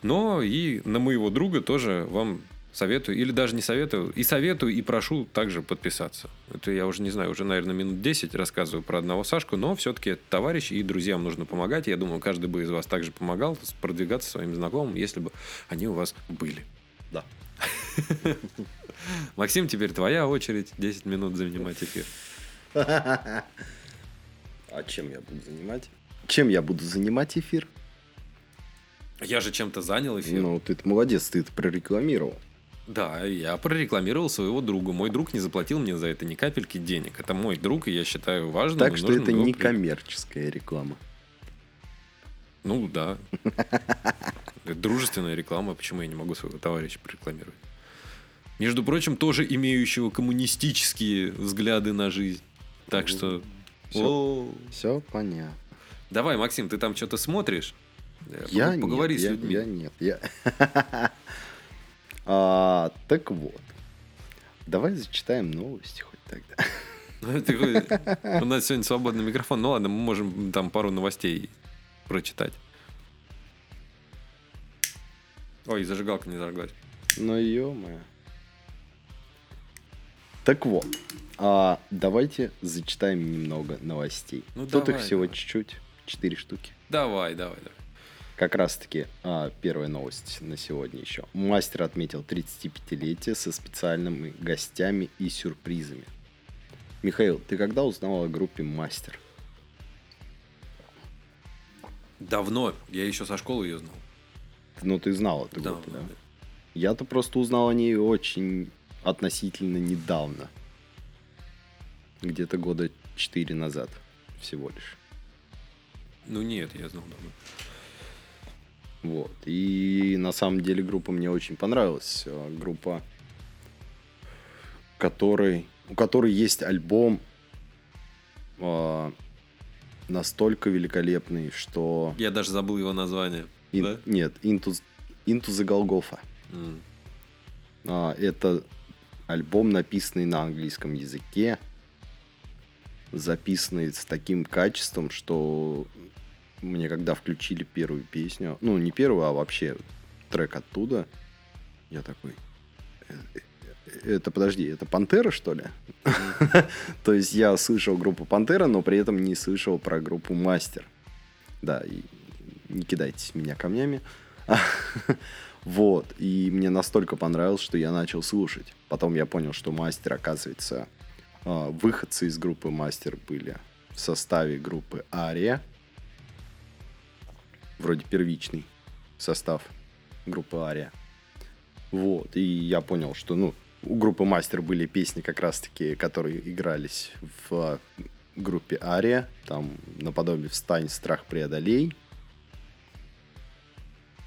Но и на моего друга тоже вам Советую, или даже не советую, и советую, и прошу также подписаться. Это я уже не знаю, уже, наверное, минут 10 рассказываю про одного Сашку, но все-таки это товарищ, и друзьям нужно помогать. Я думаю, каждый бы из вас также помогал продвигаться своим знакомым, если бы они у вас были. Да. [laughs] Максим, теперь твоя очередь 10 минут занимать эфир. [laughs] А чем я буду занимать? Чем я буду занимать эфир? Я же чем-то занял эфир. Ну, ты молодец, ты это прорекламировал. Да, я прорекламировал своего друга. Мой друг не заплатил мне за это ни капельки денег. Это мой друг, и я считаю важным. Так что это не при- коммерческая реклама. Ну да. Дружественная реклама. Почему я не могу своего товарища прорекламировать? Между прочим, тоже имеющего коммунистические взгляды на жизнь. Так что... Всё. О. Все понятно. Давай, Максим, ты там что-то смотришь? Я пог- Поговори нет, с я- людьми. Я, нет, я... А, так вот. Давай зачитаем новости хоть тогда. Ну, У нас сегодня свободный микрофон. Ну ладно, мы можем там пару новостей прочитать. Ой, зажигалка не зажглась. Ну, ё Так вот, а, давайте зачитаем немного новостей. Ну, Тут давай, их всего давай. чуть-чуть, четыре штуки. Давай, давай, давай. Как раз-таки а, первая новость на сегодня еще. Мастер отметил 35-летие со специальными гостями и сюрпризами. Михаил, ты когда узнал о группе Мастер? Давно. Я еще со школы ее знал. Ну, ты знал эту Да, группу, да? да. Я-то просто узнал о ней очень относительно недавно. Где-то года 4 назад всего лишь. Ну нет, я знал давно. Вот. И на самом деле группа мне очень понравилась. Э, Группа, которой, у которой есть альбом э, настолько великолепный, что... Я даже забыл его название. Ин- Да? Нет, Into, Into the Golgotha. М. А, Это альбом, написанный на английском языке, записанный с таким качеством, что мне когда включили первую песню, ну не первую, а вообще трек оттуда, я такой, «Э, э, это подожди, это Пантера что ли? [laughs] То есть я слышал группу Пантера, но при этом не слышал про группу Мастер. Да, не кидайтесь меня камнями. [laughs] Вот, и мне настолько понравилось, что я начал слушать. Потом я понял, что мастер, оказывается, а, выходцы из группы мастер были в составе группы Ария. Вроде первичный состав группы Ария. Вот, и я понял, что, ну, у группы Мастер были песни как раз-таки, которые игрались в группе Ария. Там наподобие «Встань, страх преодолей».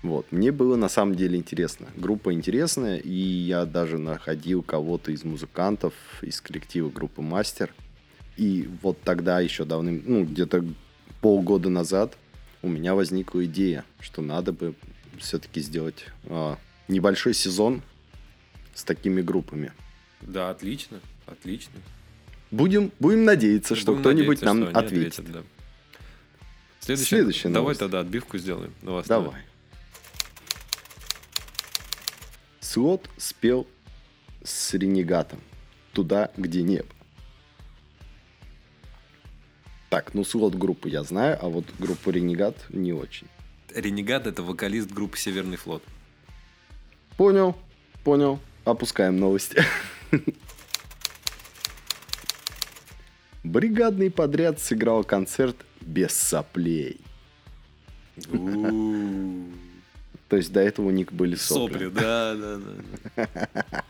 Вот, мне было на самом деле интересно. Группа интересная, и я даже находил кого-то из музыкантов из коллектива группы Мастер. И вот тогда еще давным, ну, где-то полгода назад у меня возникла идея, что надо бы все-таки сделать а, небольшой сезон с такими группами. Да, отлично. Отлично. Будем, будем надеяться, что Будем кто-нибудь надеяться, нам что ответит. да. Следующая, Следующая Давай новость. тогда отбивку сделаем. новостную. Давай. Слот спел с ренегатом туда, где небо. Так, ну слот группы я знаю, а вот группу Ренегат не очень. Ренегат это вокалист группы Северный флот. Понял, понял. Опускаем новости. Бригадный подряд сыграл концерт без соплей. То есть до этого у них были Сопли, сопли. да, да, да. [laughs]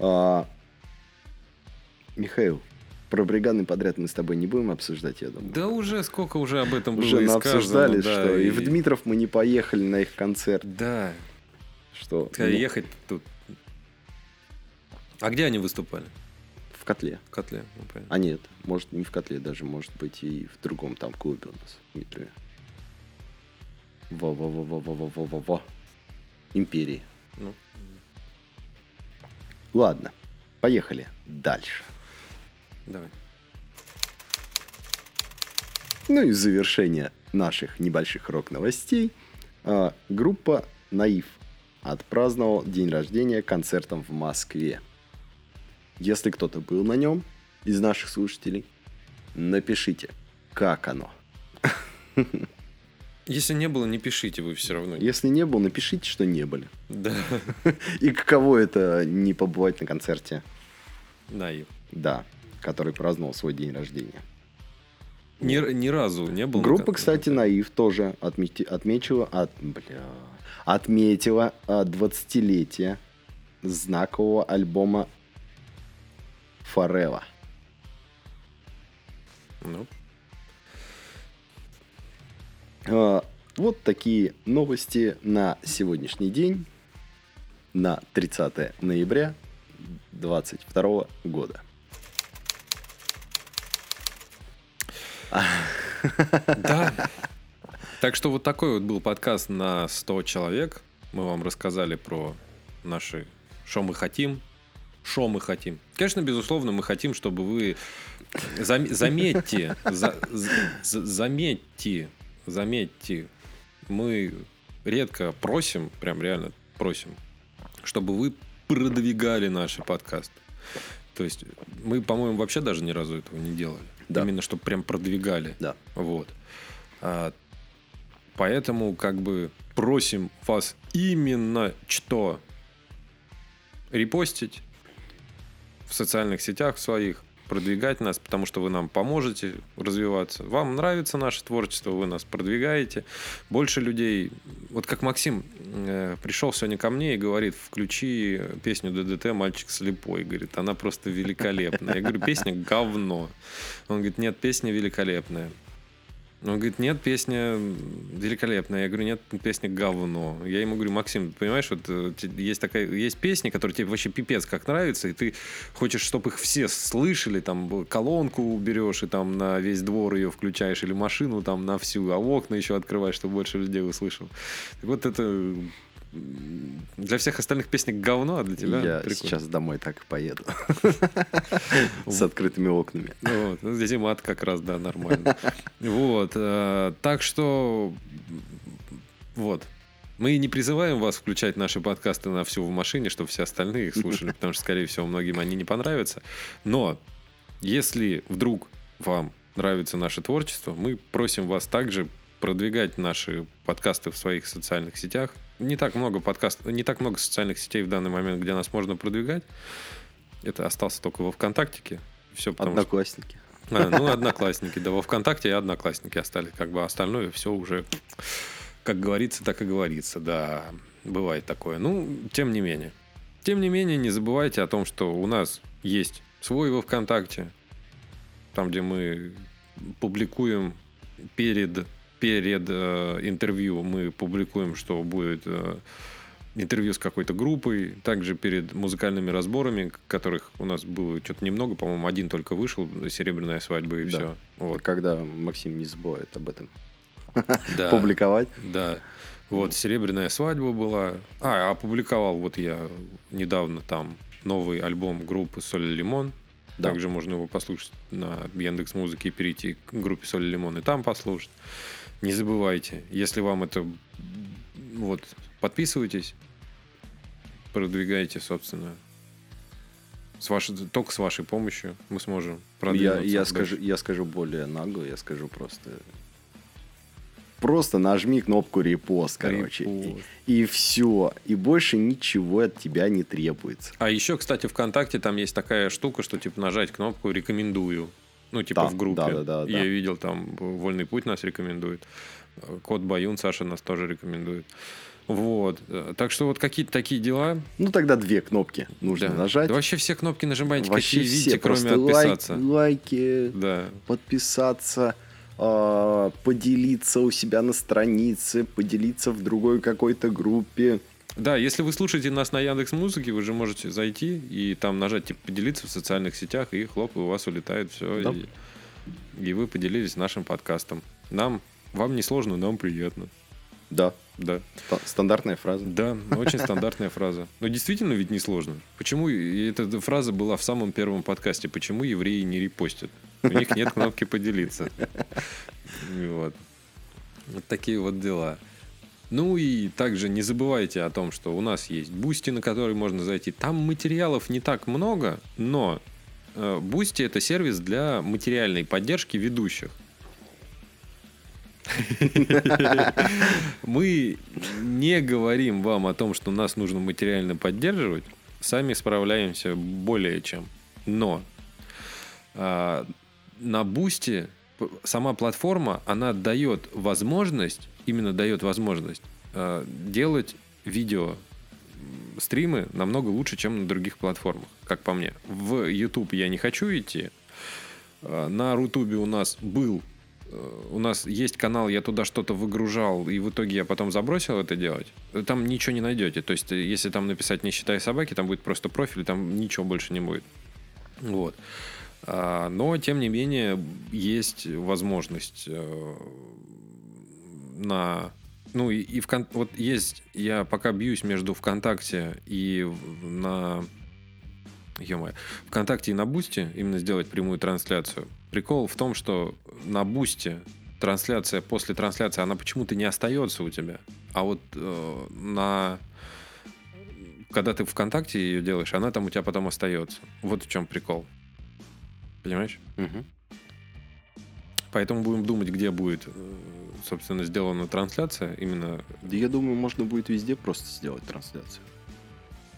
А, Михаил, про бригадный подряд мы с тобой не будем обсуждать, я думаю. Да уже сколько уже об этом было Уже и обсуждали, да, что и в Дмитров мы не поехали на их концерт. Да, Что ну, ехать тут. А где они выступали? в котле. В котле. ну, понятно. А нет, может не в котле, даже может быть и в другом там клубе у нас, в Дмитрове. Во-во-во-во-во-во-во-во. Империи. Ну, Ладно, поехали дальше. Давай. Ну и в завершение наших небольших рок-новостей. а, группа Наив отпраздновал день рождения концертом в Москве. Если кто-то был на нем из наших слушателей, напишите, как оно. Если не было, не пишите вы все равно. Если не был, напишите, что не были. Да. [laughs] И каково это не побывать на концерте, Наив. да, который праздновал свой день рождения. Ни, ни разу не был. на Группа, кон- кстати, Наив тоже отмети- отмечила, от, бля, отметила а, 20-летие знакового альбома Форева. Ну, А, Вот такие новости на сегодняшний день, на 30 ноября 2022 года. Да. Так что вот такой вот был подкаст на 100 человек. Мы вам рассказали про наши что мы хотим, что мы хотим. Конечно, безусловно, мы хотим, чтобы вы зам- заметьте, за- за- заметьте, заметьте, мы редко просим, прям реально просим, чтобы вы продвигали наши подкасты. То есть мы, по-моему, вообще даже ни разу этого не делали. Да. Именно чтобы прям продвигали. Да. Вот. А, поэтому как бы просим вас именно что репостить в социальных сетях своих, продвигать нас, потому что вы нам поможете развиваться. Вам нравится наше творчество, вы нас продвигаете. Больше людей... Вот как Максим э, пришел сегодня ко мне и говорит, включи песню ДДТ «Мальчик слепой». Говорит, она просто великолепная. Я говорю, песня говно. Он говорит, нет, песня великолепная. Он говорит, нет, песня великолепная. Я говорю, нет, песня говно. Я ему говорю, Максим, понимаешь, вот э, есть такая, есть песни, которые тебе вообще пипец как нравятся, и ты хочешь, чтобы их все слышали, там колонку берешь и там на весь двор ее включаешь, или машину там на всю, а окна еще открываешь, чтобы больше людей услышал. Так вот это для всех остальных песни говно, а для тебя Я прикольно. сейчас домой так и поеду. [laughs] С открытыми окнами. Вот. Ну, зима как раз, да, нормально. Вот. э, Так что, вот. Мы не призываем вас включать наши подкасты на всю в машине, чтобы все остальные их слушали, [laughs] потому что, скорее всего, многим они не понравятся. Но если вдруг вам нравится наше творчество, мы просим вас также продвигать наши подкасты в своих социальных сетях. Не так много подкастов, не так много социальных сетей в данный момент, где нас можно продвигать. Это остался только во ВКонтактике. Все потому что Одноклассники. а, ну, одноклассники, да, во ВКонтакте и одноклассники остались. Как бы остальное все уже, как говорится, так и говорится, да, бывает такое. Ну, тем не менее. Тем не менее, не забывайте о том, что у нас есть свой во ВКонтакте, там, где мы публикуем перед, перед э, интервью, мы публикуем, что будет э, интервью с какой-то группой, также перед музыкальными разборами, которых у нас было что-то немного, по-моему, один только вышел, «Серебряная свадьба» и Да. все. Вот. Когда Максим не забывает об этом [laughs] Да. публиковать. Да. Вот, серебряная свадьба была. А, опубликовал вот я недавно там новый альбом группы Соль и Лимон. Да. Также можно его послушать на Яндекс Музыке и перейти к группе Соль и Лимон и там послушать. Не забывайте, если вам это вот подписывайтесь, продвигайте, собственно. С вашей, только с вашей помощью мы сможем Я, продвинуться. я, дальше. скажу, я скажу более нагло, я скажу просто... Просто нажми кнопку репост, короче. Репост. И, все. И больше ничего от тебя не требуется. А еще, кстати, ВКонтакте там есть такая штука, что типа нажать кнопку рекомендую. Ну, типа Да, в группе. да, да, да, Я да. видел, там Вольный путь нас рекомендует. Кот Баюн Саша нас тоже рекомендует. Вот. Так что вот какие-то такие дела. Ну, тогда две кнопки нужно Да. нажать. Да вообще все кнопки нажимайте, Вообще какие все. видите, кроме Просто лайк- отписаться. лайки, Да. подписаться, а, поделиться у себя на странице, поделиться в другой какой-то группе. Да, если вы слушаете нас на Яндекс Музыке, вы же можете зайти и там нажать типа поделиться в социальных сетях, и хлоп, и у вас улетает все. Да. И, и вы поделились нашим подкастом. Нам, вам не сложно, нам приятно. Да, Да. ста- стандартная фраза. Да, [laughs] очень стандартная фраза. Но действительно ведь несложно. Почему и эта фраза была в самом первом подкасте? Почему евреи не репостят? У них нет кнопки поделиться. [laughs] Вот. Вот такие вот дела. Ну и также не забывайте о том, что у нас есть Boosty, на который можно зайти. Там материалов не так много, но Boosty это сервис для материальной поддержки ведущих. Мы не говорим вам о том, что нас нужно материально поддерживать. Сами справляемся более чем. Но а, на Boosty сама платформа, она дает возможность, именно дает возможность а, делать видео стримы намного лучше, чем на других платформах, как по мне. В YouTube я не хочу идти. А, на Рутубе у нас был Э, у нас есть канал, я туда что-то выгружал, и в итоге я потом забросил это делать, там ничего не найдете. То есть, если там написать «не считая собаки», там будет просто профиль, там ничего больше не будет. Вот. А, но, тем не менее, есть возможность э, на... Ну, и, и в, вот есть... Я пока бьюсь между ВКонтакте и на ё ВКонтакте и на Бусте именно сделать прямую трансляцию. Прикол в том, что на Бусте трансляция после трансляции, она почему-то не остается у тебя. А вот э, на... Когда ты ВКонтакте ее делаешь, она там у тебя потом остается. Вот в чем прикол. Понимаешь? Угу. Поэтому будем думать, где будет, э, собственно, сделана трансляция. Именно... Да я думаю, можно будет везде просто сделать трансляцию.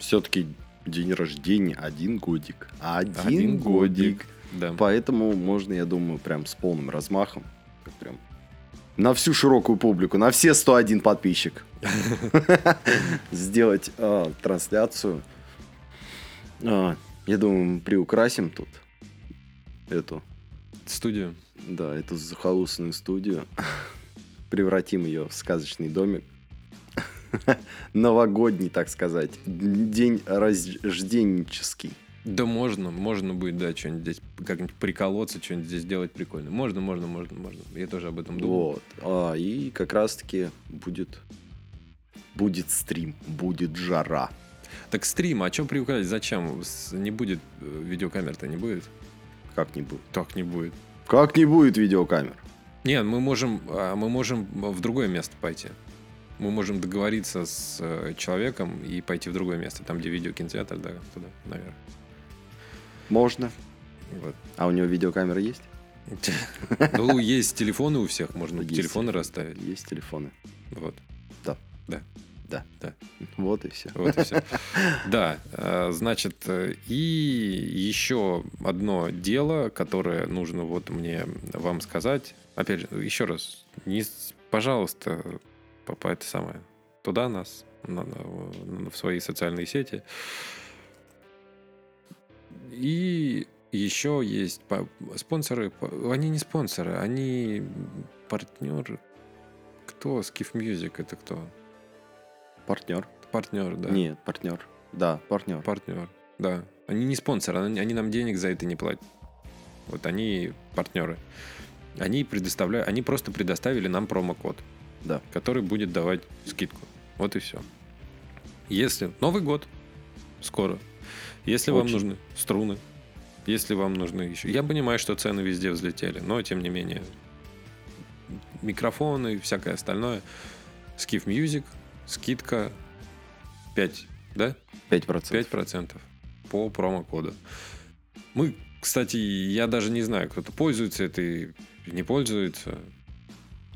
Все-таки день рождения один годик. Один, один годик. годик. Да. Поэтому можно, я думаю, прям с полным размахом, прям на всю широкую публику, на все 101 подписчик [laughs] сделать а, трансляцию. А, я думаю, мы приукрасим тут эту студию. Да, эту захолустную студию. Превратим ее в сказочный домик. Новогодний, так сказать. День рожденческий. Да можно, можно будет, да, что-нибудь здесь, как-нибудь приколоться, что-нибудь здесь сделать прикольно. Можно, можно, можно, можно. Я тоже об этом думал. Вот. А, и как раз-таки будет, будет стрим, будет жара. Так стрим, а что приукрасить? Зачем? Не будет э, видеокамер-то, не будет? Как не будет? Так не будет. Как не будет видеокамер? Нет, мы можем, а, мы можем в другое место пойти. Мы можем договориться с э, человеком и пойти в другое место, там, где видеокинотеатр, да, туда, наверх. Можно. Вот. А у него видеокамера есть? [laughs] Ну, есть телефоны у всех, можно телефоны расставить. Есть телефоны. Вот. Да. Да. Да. Да. Вот и все. Вот и все. [laughs] Да, э, значит, э, и еще одно дело, которое нужно вот мне вам сказать. Опять же, еще раз, не, пожалуйста, по это самое, туда нас, на, на, в свои социальные сети. И еще есть спонсоры. Они не спонсоры, они партнеры. Кто? Skiff Music это кто? Партнер. Партнер, да. Нет, партнер. Да, партнер. Партнер, да. Они не спонсоры, они, нам денег за это не платят. Вот они партнеры. Они предоставляют, они просто предоставили нам промокод, да. который будет давать скидку. Вот и все. Если Новый год скоро, если Очень. вам нужны струны, если вам нужны еще... Я понимаю, что цены везде взлетели, но тем не менее микрофоны и всякое остальное. Skiff Music, скидка 5, да? 5%. 5% по промокоду. Мы, кстати, я даже не знаю, кто-то пользуется этой, не пользуется.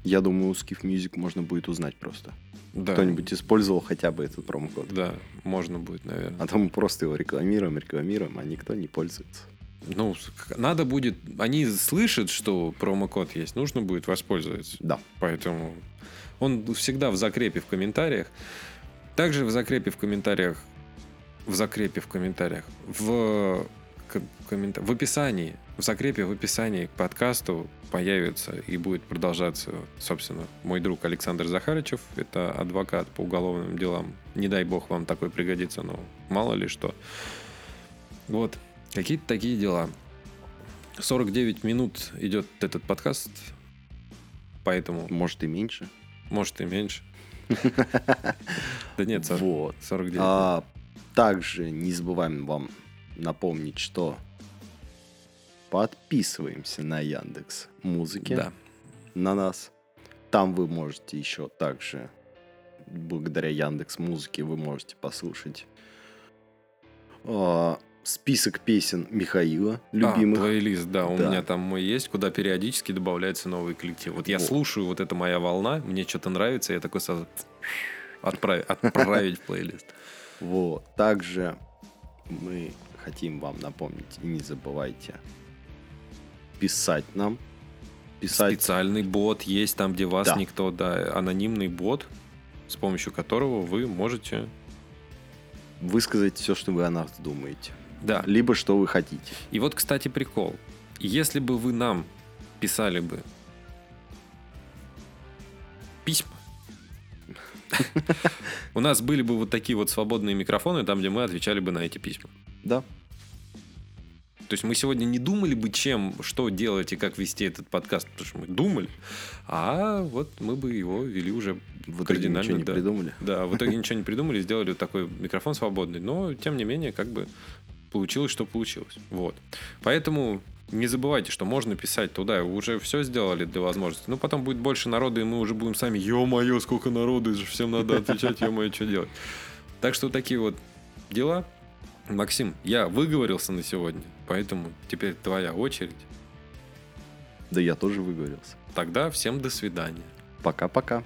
Я думаю, у Skiff Music можно будет узнать просто. Да. Кто-нибудь использовал хотя бы этот промокод. Да, можно будет, наверное. А то мы просто его рекламируем, рекламируем, а никто не пользуется. Ну, надо будет... Они слышат, что промокод есть, нужно будет воспользоваться. Да. Поэтому он всегда в закрепе в комментариях. Также в закрепе в комментариях... В закрепе в комментариях. В, коммента... в описании в закрепе в описании к подкасту появится и будет продолжаться, собственно, мой друг Александр Захарычев. Это адвокат по уголовным делам. Не дай бог вам такой пригодится, но мало ли что. Вот, какие-то такие дела. 49 минут идет этот подкаст, поэтому... Может и меньше. Может и меньше. [laughs] Да нет, 49. А, также не забываем вам напомнить, что подписываемся на Яндекс Музыки. Да. На нас. Там вы можете еще также благодаря Яндекс Музыке вы можете послушать а, список песен Михаила, любимых. А, плейлист, да, у Да. меня там мой есть, куда периодически добавляется новый коллектив. Вот я Вот. слушаю, вот это моя волна, мне что-то нравится, я такой сразу отправить, отправить в плейлист. Вот. Также мы хотим вам напомнить, и не забывайте писать нам. Писать. Специальный бот есть там, где вас Да. никто, да, анонимный бот, с помощью которого вы можете, Высказать все, что вы о нас думаете. Да. Либо что вы хотите. И вот, кстати, прикол. Если бы вы нам писали бы письма, [laughs] у нас были бы вот такие вот свободные микрофоны, там, где мы отвечали бы на эти письма. Да. То есть мы сегодня не думали бы, чем, что делать и как вести этот подкаст, потому что мы думали, а вот мы бы его вели уже В итоге кардинально. ничего не да. придумали. Да, в итоге [laughs] ничего не придумали, сделали вот такой микрофон свободный, но тем не менее как бы получилось, что получилось. Вот. Поэтому не забывайте, что можно писать туда, уже все сделали для возможности. Ну, потом будет больше народа, и мы уже будем сами, ё-моё, сколько народу, всем надо отвечать, ё-моё, что делать. Так что такие вот дела. Максим, я выговорился на сегодня, поэтому теперь твоя очередь. Да я тоже выговорился. Тогда всем до свидания. Пока-пока.